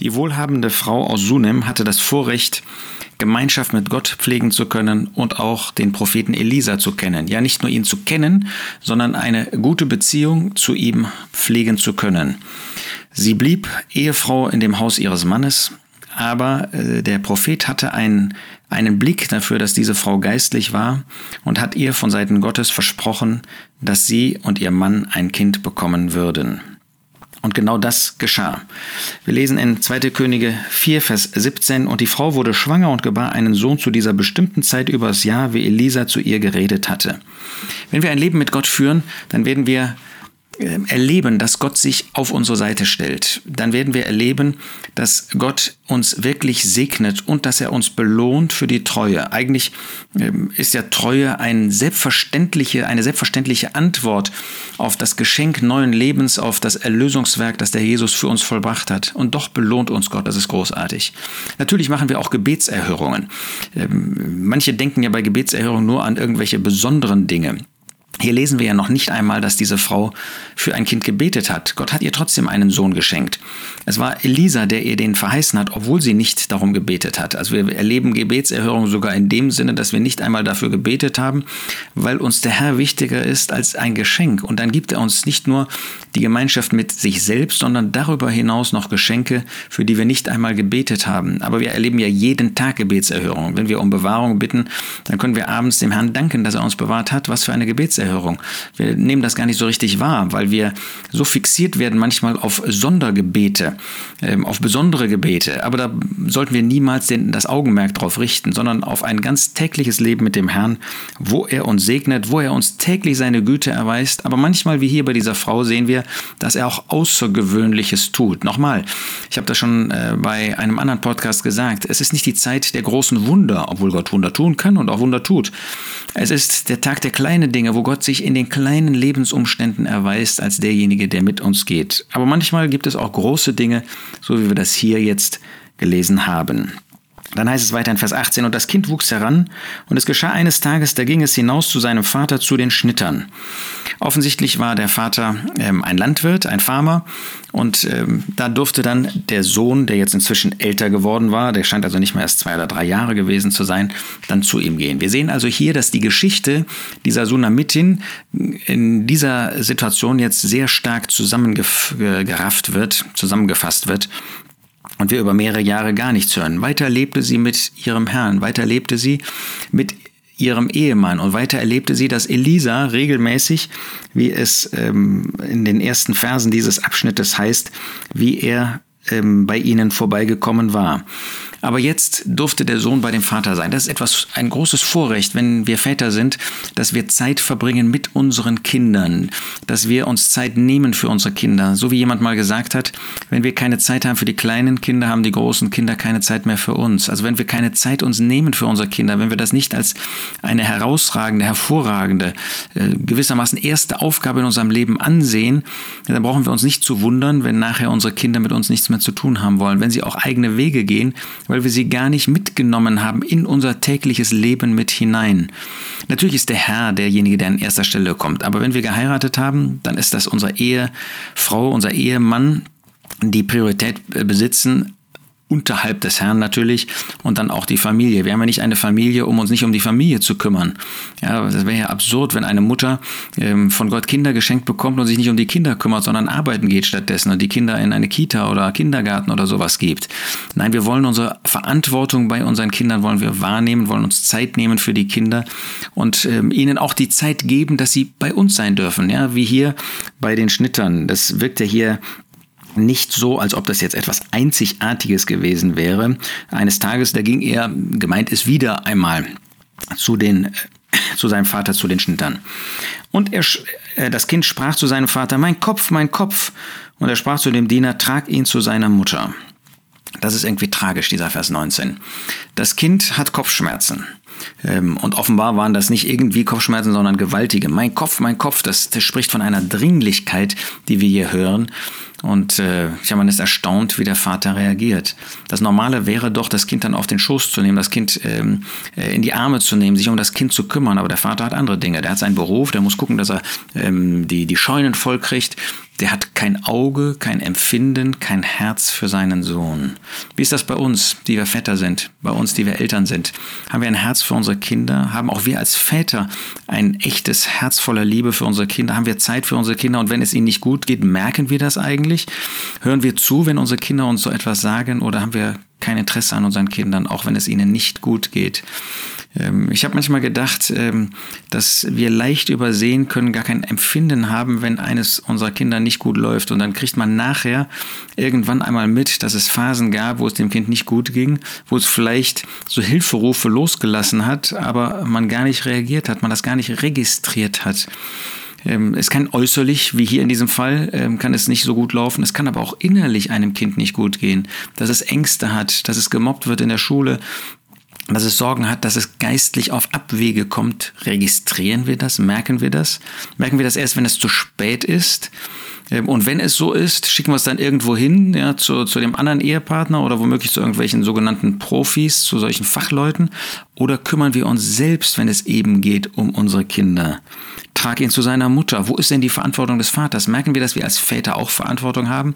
Die wohlhabende Frau aus Sunem hatte das Vorrecht, Gemeinschaft mit Gott pflegen zu können und auch den Propheten Elisa zu kennen. Ja, nicht nur ihn zu kennen, sondern eine gute Beziehung zu ihm pflegen zu können. Sie blieb Ehefrau in dem Haus ihres Mannes, aber äh, der Prophet hatte einen, einen Blick dafür, dass diese Frau geistlich war und hat ihr von Seiten Gottes versprochen, dass sie und ihr Mann ein Kind bekommen würden. Und genau das geschah. Wir lesen in 2. Könige 4, Vers 17, und die Frau wurde schwanger und gebar einen Sohn zu dieser bestimmten Zeit übers Jahr, wie Elisa zu ihr geredet hatte. Wenn wir ein Leben mit Gott führen, dann werden wir erleben, dass Gott sich auf unsere Seite stellt, dann werden wir erleben, dass Gott uns wirklich segnet und dass er uns belohnt für die Treue. Eigentlich ähm, ist ja Treue eine selbstverständliche, eine selbstverständliche Antwort auf das Geschenk neuen Lebens, auf das Erlösungswerk, das der Jesus für uns vollbracht hat. Und doch belohnt uns Gott, das ist großartig. Natürlich machen wir auch Gebetserhörungen. Ähm, manche denken ja bei Gebetserhörungen nur an irgendwelche besonderen Dinge. Hier lesen wir ja noch nicht einmal, dass diese Frau für ein Kind gebetet hat. Gott hat ihr trotzdem einen Sohn geschenkt. Es war Elisa, der ihr den verheißen hat, obwohl sie nicht darum gebetet hat. Also wir erleben Gebetserhörung sogar in dem Sinne, dass wir nicht einmal dafür gebetet haben, weil uns der Herr wichtiger ist als ein Geschenk. Und dann gibt er uns nicht nur die Gemeinschaft mit sich selbst, sondern darüber hinaus noch Geschenke, für die wir nicht einmal gebetet haben. Aber wir erleben ja jeden Tag Gebetserhörung. Wenn wir um Bewahrung bitten, dann können wir abends dem Herrn danken, dass er uns bewahrt hat. Was für eine Gebetserhörung. Wir nehmen das gar nicht so richtig wahr, weil wir so fixiert werden manchmal auf Sondergebete, ähm, auf besondere Gebete. Aber da sollten wir niemals das Augenmerk drauf richten, sondern auf ein ganz tägliches Leben mit dem Herrn, wo er uns segnet, wo er uns täglich seine Güte erweist. Aber manchmal, wie hier bei dieser Frau, sehen wir, dass er auch Außergewöhnliches tut. Nochmal, ich habe das schon äh, bei einem anderen Podcast gesagt, es ist nicht die Zeit der großen Wunder, obwohl Gott Wunder tun kann und auch Wunder tut. Es ist der Tag der kleinen Dinge, wo Gott sich in den kleinen Lebensumständen erweist als derjenige, der mit uns geht. Aber manchmal gibt es auch große Dinge, so wie wir das hier jetzt gelesen haben. Dann heißt es weiter in Vers 18, und das Kind wuchs heran, und es geschah eines Tages, da ging es hinaus zu seinem Vater zu den Schnittern. Offensichtlich war der Vater ähm, ein Landwirt, ein Farmer, und ähm, da durfte dann der Sohn, der jetzt inzwischen älter geworden war, der scheint also nicht mehr erst zwei oder drei Jahre gewesen zu sein, dann zu ihm gehen. Wir sehen also hier, dass die Geschichte dieser Sunamitin in dieser Situation jetzt sehr stark zusammengerafft wird, zusammengefasst wird und wir über mehrere Jahre gar nichts hören. Weiter lebte sie mit ihrem Herrn, weiter lebte sie mit ihrem Ehemann und weiter erlebte sie, dass Elisa regelmäßig, wie es ähm, in den ersten Versen dieses Abschnittes heißt, wie er ähm, bei ihnen vorbeigekommen war. Aber jetzt durfte der Sohn bei dem Vater sein. Das ist etwas, ein großes Vorrecht, wenn wir Väter sind, dass wir Zeit verbringen mit unseren Kindern, dass wir uns Zeit nehmen für unsere Kinder. So wie jemand mal gesagt hat, wenn wir keine Zeit haben für die kleinen Kinder, haben die großen Kinder keine Zeit mehr für uns. Also wenn wir keine Zeit uns nehmen für unsere Kinder, wenn wir das nicht als eine herausragende, hervorragende, äh, gewissermaßen erste Aufgabe in unserem Leben ansehen, dann brauchen wir uns nicht zu wundern, wenn nachher unsere Kinder mit uns nichts mehr zu tun haben wollen, wenn sie auch eigene Wege gehen, weil wir sie gar nicht mitgenommen haben in unser tägliches Leben mit hinein. Natürlich ist der Herr derjenige, der an erster Stelle kommt, aber wenn wir geheiratet haben, dann ist das unsere Ehefrau, unser Ehemann, die Priorität besitzen, unterhalb des Herrn natürlich und dann auch die Familie. Wir haben ja nicht eine Familie, um uns nicht um die Familie zu kümmern. Ja, das wäre ja absurd, wenn eine Mutter ähm, von Gott Kinder geschenkt bekommt und sich nicht um die Kinder kümmert, sondern arbeiten geht stattdessen und die Kinder in eine Kita oder Kindergarten oder sowas gibt. Nein, wir wollen unsere Verantwortung bei unseren Kindern wollen wir wahrnehmen, wollen uns Zeit nehmen für die Kinder und ähm, ihnen auch die Zeit geben, dass sie bei uns sein dürfen. Ja, wie hier bei den Schnittern. Das wirkt ja hier nicht so, als ob das jetzt etwas Einzigartiges gewesen wäre. Eines Tages, da ging er, gemeint ist, wieder einmal zu den äh, zu seinem Vater, zu den Schnittern. Und er, äh, das Kind sprach zu seinem Vater, mein Kopf, mein Kopf. Und er sprach zu dem Diener, trag ihn zu seiner Mutter. Das ist irgendwie tragisch, dieser Vers 19. Das Kind hat Kopfschmerzen. Ähm, und offenbar waren das nicht irgendwie Kopfschmerzen, sondern gewaltige. Mein Kopf, mein Kopf, das, das spricht von einer Dringlichkeit, die wir hier hören. Und äh, ja, man ist erstaunt, wie der Vater reagiert. Das Normale wäre doch, das Kind dann auf den Schoß zu nehmen, das Kind ähm, äh, in die Arme zu nehmen, sich um das Kind zu kümmern. Aber der Vater hat andere Dinge. Der hat seinen Beruf, der muss gucken, dass er ähm, die, die Scheunen voll kriegt. Der hat kein Auge, kein Empfinden, kein Herz für seinen Sohn. Wie ist das bei uns, die wir Väter sind, bei uns, die wir Eltern sind? Haben wir ein Herz für unsere Kinder? Haben auch wir als Väter ein echtes Herz voller Liebe für unsere Kinder? Haben wir Zeit für unsere Kinder? Und wenn es ihnen nicht gut geht, merken wir das eigentlich? Hören wir zu, wenn unsere Kinder uns so etwas sagen? Oder haben wir kein Interesse an unseren Kindern, auch wenn es ihnen nicht gut geht? Ähm, ich habe manchmal gedacht, ähm, dass wir leicht übersehen können, gar kein Empfinden haben, wenn eines unserer Kinder nicht gut läuft. Und dann kriegt man nachher irgendwann einmal mit, dass es Phasen gab, wo es dem Kind nicht gut ging, wo es vielleicht so Hilferufe losgelassen hat, aber man gar nicht reagiert hat, man das gar nicht registriert hat. Ähm, es kann äußerlich, wie hier in diesem Fall, kann es nicht so gut laufen. Es kann aber auch innerlich einem Kind nicht gut gehen, dass es Ängste hat, dass es gemobbt wird in der Schule, dass es Sorgen hat, dass es geistlich auf Abwege kommt, registrieren wir das, merken wir das? Merken wir das erst, wenn es zu spät ist? Ähm, und wenn es so ist, schicken wir es dann irgendwo hin, ja, zu, zu dem anderen Ehepartner oder womöglich zu irgendwelchen sogenannten Profis, zu solchen Fachleuten? Oder kümmern wir uns selbst, wenn es eben geht, um unsere Kinder? Trag ihn zu seiner Mutter. Wo ist denn die Verantwortung des Vaters? Merken wir, dass wir als Väter auch Verantwortung haben?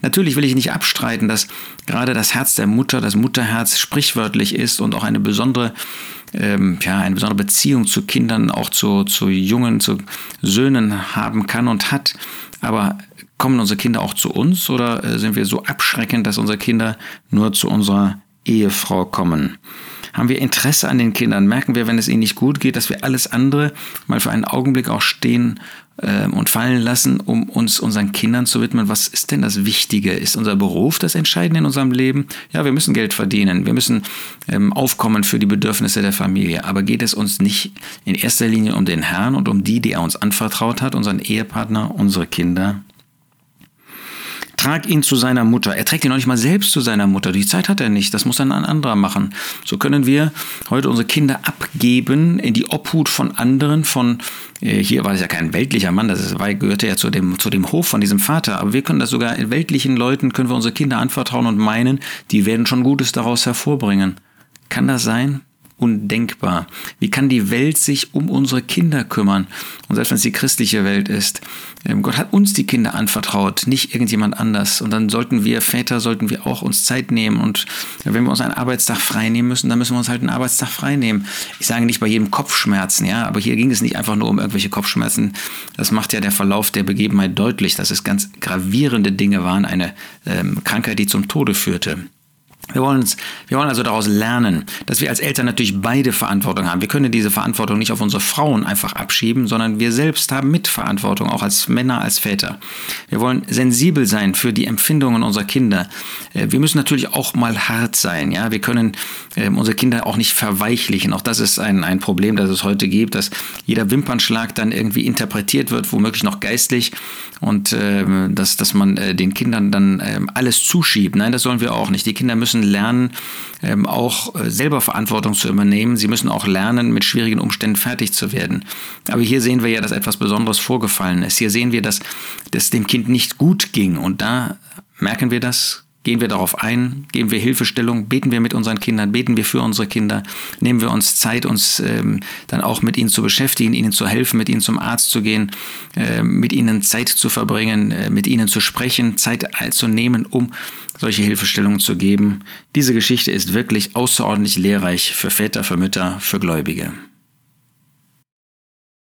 Natürlich will ich nicht abstreiten, dass gerade das Herz der Mutter, das Mutterherz sprichwörtlich ist und auch eine besondere ähm, ja, eine besondere Beziehung zu Kindern, auch zu, zu Jungen, zu Söhnen haben kann und hat. Aber kommen unsere Kinder auch zu uns oder äh, sind wir so abschreckend, dass unsere Kinder nur zu unserer Ehefrau kommen? Haben wir Interesse an den Kindern? Merken wir, wenn es ihnen nicht gut geht, dass wir alles andere mal für einen Augenblick auch stehen äh, und fallen lassen, um uns unseren Kindern zu widmen? Was ist denn das Wichtige? Ist unser Beruf das Entscheidende in unserem Leben? Ja, wir müssen Geld verdienen. Wir müssen ähm, aufkommen für die Bedürfnisse der Familie. Aber geht es uns nicht in erster Linie um den Herrn und um die, die er uns anvertraut hat, unseren Ehepartner, unsere Kinder? Trag ihn zu seiner Mutter. Er trägt ihn noch nicht mal selbst zu seiner Mutter. Die Zeit hat er nicht. Das muss dann ein anderer machen. So können wir heute unsere Kinder abgeben in die Obhut von anderen, von, äh, hier war es ja kein weltlicher Mann, das gehörte ja zu dem, zu dem Hof von diesem Vater. Aber wir können das sogar in weltlichen Leuten, können wir unsere Kinder anvertrauen und meinen, die werden schon Gutes daraus hervorbringen. Kann das sein? Undenkbar. Wie kann die Welt sich um unsere Kinder kümmern? Und selbst wenn es die christliche Welt ist, ähm, Gott hat uns die Kinder anvertraut, nicht irgendjemand anders. Und dann sollten wir Väter, sollten wir auch uns Zeit nehmen. Und wenn wir uns einen Arbeitstag frei nehmen müssen, dann müssen wir uns halt einen Arbeitstag frei nehmen. Ich sage nicht bei jedem Kopfschmerzen, ja, aber hier ging es nicht einfach nur um irgendwelche Kopfschmerzen. Das macht ja der Verlauf der Begebenheit deutlich, dass es ganz gravierende Dinge waren, eine ähm, Krankheit, die zum Tode führte. Wir wollen, uns, wir wollen also daraus lernen, dass wir als Eltern natürlich beide Verantwortung haben. Wir können diese Verantwortung nicht auf unsere Frauen einfach abschieben, sondern wir selbst haben Mitverantwortung, auch als Männer, als Väter. Wir wollen sensibel sein für die Empfindungen unserer Kinder. Äh, wir müssen natürlich auch mal hart sein. Ja? Wir können äh, unsere Kinder auch nicht verweichlichen. Auch das ist ein, ein Problem, das es heute gibt, dass jeder Wimpernschlag dann irgendwie interpretiert wird, womöglich noch geistlich und äh, dass, dass man äh, den Kindern dann äh, alles zuschiebt. Nein, das sollen wir auch nicht. Die Kinder müssen müssen lernen, ähm, auch äh, selber Verantwortung zu übernehmen. Sie müssen auch lernen, mit schwierigen Umständen fertig zu werden. Aber hier sehen wir ja, dass etwas Besonderes vorgefallen ist. Hier sehen wir, dass es dem Kind nicht gut ging. Und da merken wir das Gehen wir darauf ein, geben wir Hilfestellung, beten wir mit unseren Kindern, beten wir für unsere Kinder, nehmen wir uns Zeit, uns ähm, dann auch mit ihnen zu beschäftigen, ihnen zu helfen, mit ihnen zum Arzt zu gehen, äh, mit ihnen Zeit zu verbringen, äh, mit ihnen zu sprechen, Zeit zu nehmen, um solche Hilfestellungen zu geben. Diese Geschichte ist wirklich außerordentlich lehrreich für Väter, für Mütter, für Gläubige.